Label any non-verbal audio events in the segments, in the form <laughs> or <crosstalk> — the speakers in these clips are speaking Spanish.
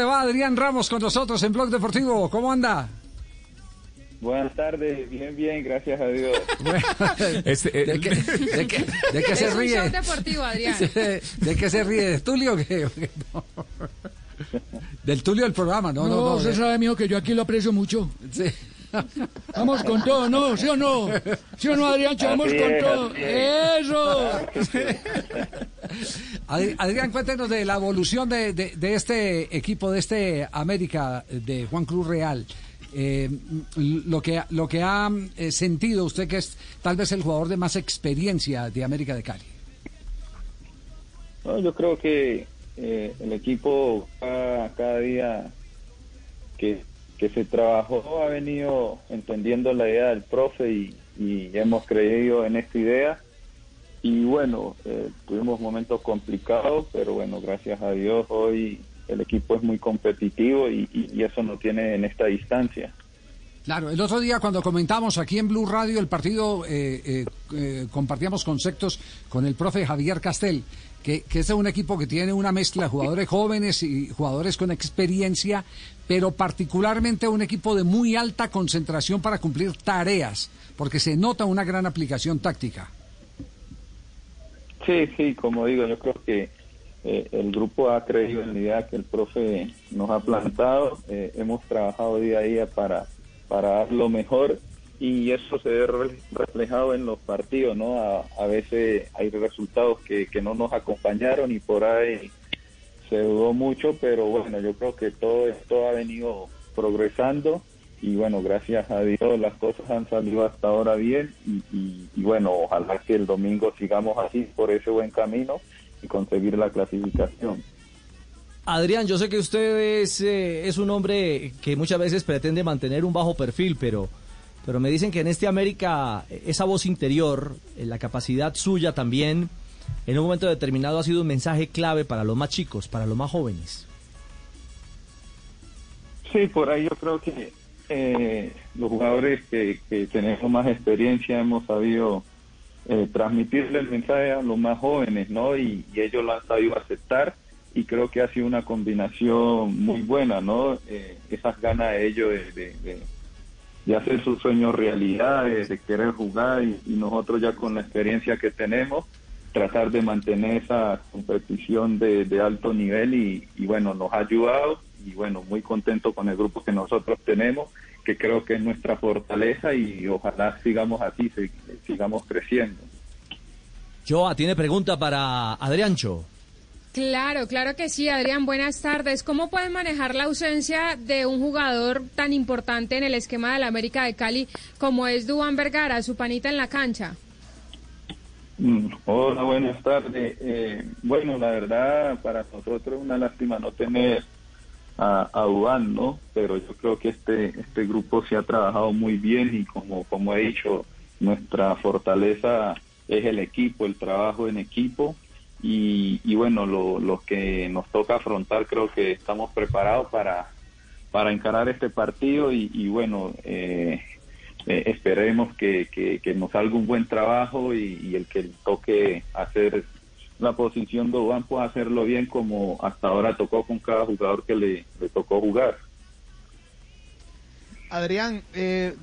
le va Adrián Ramos con nosotros en Blog Deportivo? ¿Cómo anda? Buenas tardes, bien, bien, gracias a Dios. <laughs> Este, eh, ¿De, qué, de, qué, de qué se Es un ríe? show deportivo, Adrián. <laughs> ¿De qué se ríe? ¿De Tulio o qué? No. Del Tulio del programa, no, no, No, no. usted de- sabe, mijo, que yo aquí lo aprecio mucho. sí. Vamos con todo, ¿no? ¿Sí o no? ¿Sí o no, Adrián? Vamos con todo. es. ¡Eso! <laughs> Ad- Adrián, cuéntenos de la evolución de, este equipo, de este América de Juan Cruz Real. Eh, lo que lo que ha eh, sentido usted que es tal vez el jugador de más experiencia de América de Cali. Yo creo que eh, el equipo cada, cada día que, que se trabajó ha venido entendiendo la idea del profe y, y hemos creído en esta idea. Y bueno, eh, tuvimos momentos complicados, pero bueno, gracias a Dios hoy el equipo es muy competitivo y, y- eso no tiene en esta distancia. Claro, el otro día cuando comentamos aquí en Blue Radio el partido, eh, eh, eh, compartíamos conceptos con el profe Javier Castel, que, que es un equipo que tiene una mezcla de jugadores jóvenes y jugadores con experiencia, pero particularmente un equipo de muy alta concentración para cumplir tareas, porque se nota una gran aplicación táctica. Sí, sí, como digo, yo creo que eh, el grupo ha creído en la idea que el profe nos ha plantado, eh, hemos trabajado día a día para, para dar lo mejor y eso se ve re- reflejado en los partidos, ¿no? A, a veces hay resultados que, que no nos acompañaron y por ahí se dudó mucho, pero bueno, yo creo que todo esto ha venido progresando y bueno, gracias a Dios las cosas han salido hasta ahora bien y, y- y bueno, ojalá que el domingo sigamos así por ese buen camino y conseguir la clasificación. Adrián, yo sé que usted es, eh, es un hombre que muchas veces pretende mantener un bajo perfil, pero, pero me dicen que en este América esa voz interior, eh, la capacidad suya también, en un momento determinado ha sido un mensaje clave para los más chicos, para los más jóvenes. Sí, por ahí yo creo que eh, los jugadores que, tenemos más experiencia hemos sabido eh, transmitirle el mensaje a los más jóvenes, ¿no? Y, ellos lo han sabido aceptar y creo que ha sido una combinación muy buena, ¿no? Eh, esas ganas de ellos de, de, hacer sus sueños realidad, de, querer jugar y nosotros ya con la experiencia que tenemos tratar de mantener esa competición de, de alto nivel y, y bueno, nos ha ayudado y bueno, muy contento con el grupo que nosotros tenemos, que creo que es nuestra fortaleza y ojalá sigamos así, sig- sigamos creciendo. Joa, tiene pregunta para Adriancho. Claro, claro que sí, Adrián. Buenas tardes. ¿Cómo pueden manejar la ausencia de un jugador tan importante en el esquema de la América de Cali como es Dubán Vergara, su panita en la cancha? Mm, Hola, buenas tardes. Eh, bueno, la verdad, para nosotros es una lástima no tener a, a ¿no? Pero yo creo que este este grupo se ha trabajado muy bien y como, como he dicho, nuestra fortaleza es el equipo, el trabajo en equipo. Y, y bueno, lo, lo que nos toca afrontar, creo que estamos preparados para, para encarar este partido y, y bueno, eh, eh, esperemos que, que, nos salga un buen trabajo y, el que toque hacer la posición de Duván pueda hacerlo bien como hasta ahora tocó con cada jugador que le, le tocó jugar. Adrián, eh,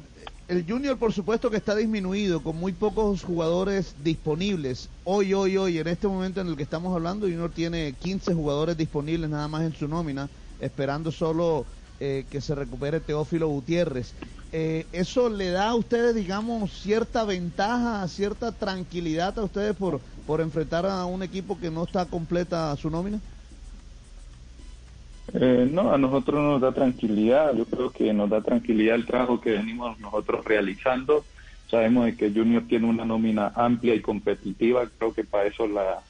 el Junior por supuesto que está disminuido, con muy pocos jugadores disponibles. Hoy, hoy, hoy, en este momento en el que estamos hablando, Junior tiene 15 jugadores disponibles nada más en su nómina, esperando solo eh, que se recupere Teófilo Gutiérrez. Eh, ¿Eso le da a ustedes, digamos, cierta ventaja, cierta tranquilidad a ustedes por, por enfrentar a un equipo que no está completa su nómina? Eh, no, a nosotros nos da tranquilidad, yo creo que nos da tranquilidad el trabajo que venimos nosotros realizando. Sabemos de que Junior tiene una nómina amplia y competitiva, creo que para eso la,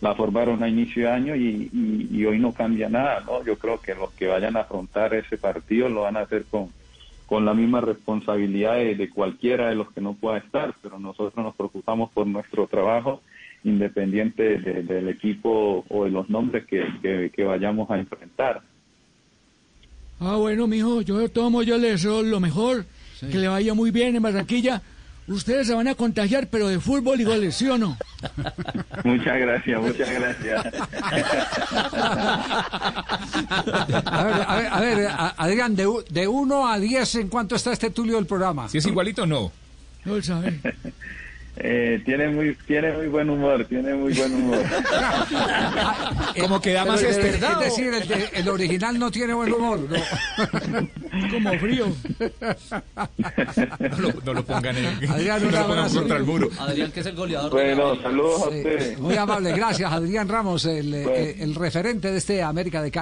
la formaron a inicio de año y, y- hoy no cambia nada, ¿no? Yo creo que los que vayan a afrontar ese partido lo van a hacer con, con la misma responsabilidad de, de cualquiera de los que no pueda estar, pero nosotros nos preocupamos por nuestro trabajo independiente de- del equipo o de los nombres que, que- que vayamos a enfrentar. Ah, bueno, mijo, yo modos yo le deseo lo mejor, que le vaya muy bien en Barranquilla. Ustedes se van a contagiar, pero de fútbol y goles, ¿sí o no? Muchas gracias, muchas gracias. A ver, a ver, a ver, a- Adrián, de, de 1 a 10, ¿en cuánto está este Tulio del programa? Si es igualito o no. No sabe. Eh, tiene muy tiene muy buen humor, tiene muy buen humor. <laughs> Como que da más es es, verdad. decir, el, de- el original no tiene buen humor. ¿no? <laughs> Como frío. No lo, no lo pongan en Adrián, no lo pongan contra el muro. Adrián, que es el goleador. Bueno, saludos a ustedes. muy amable, gracias, Adrián Ramos, el, eh, Bueno. el referente de este América de Cali.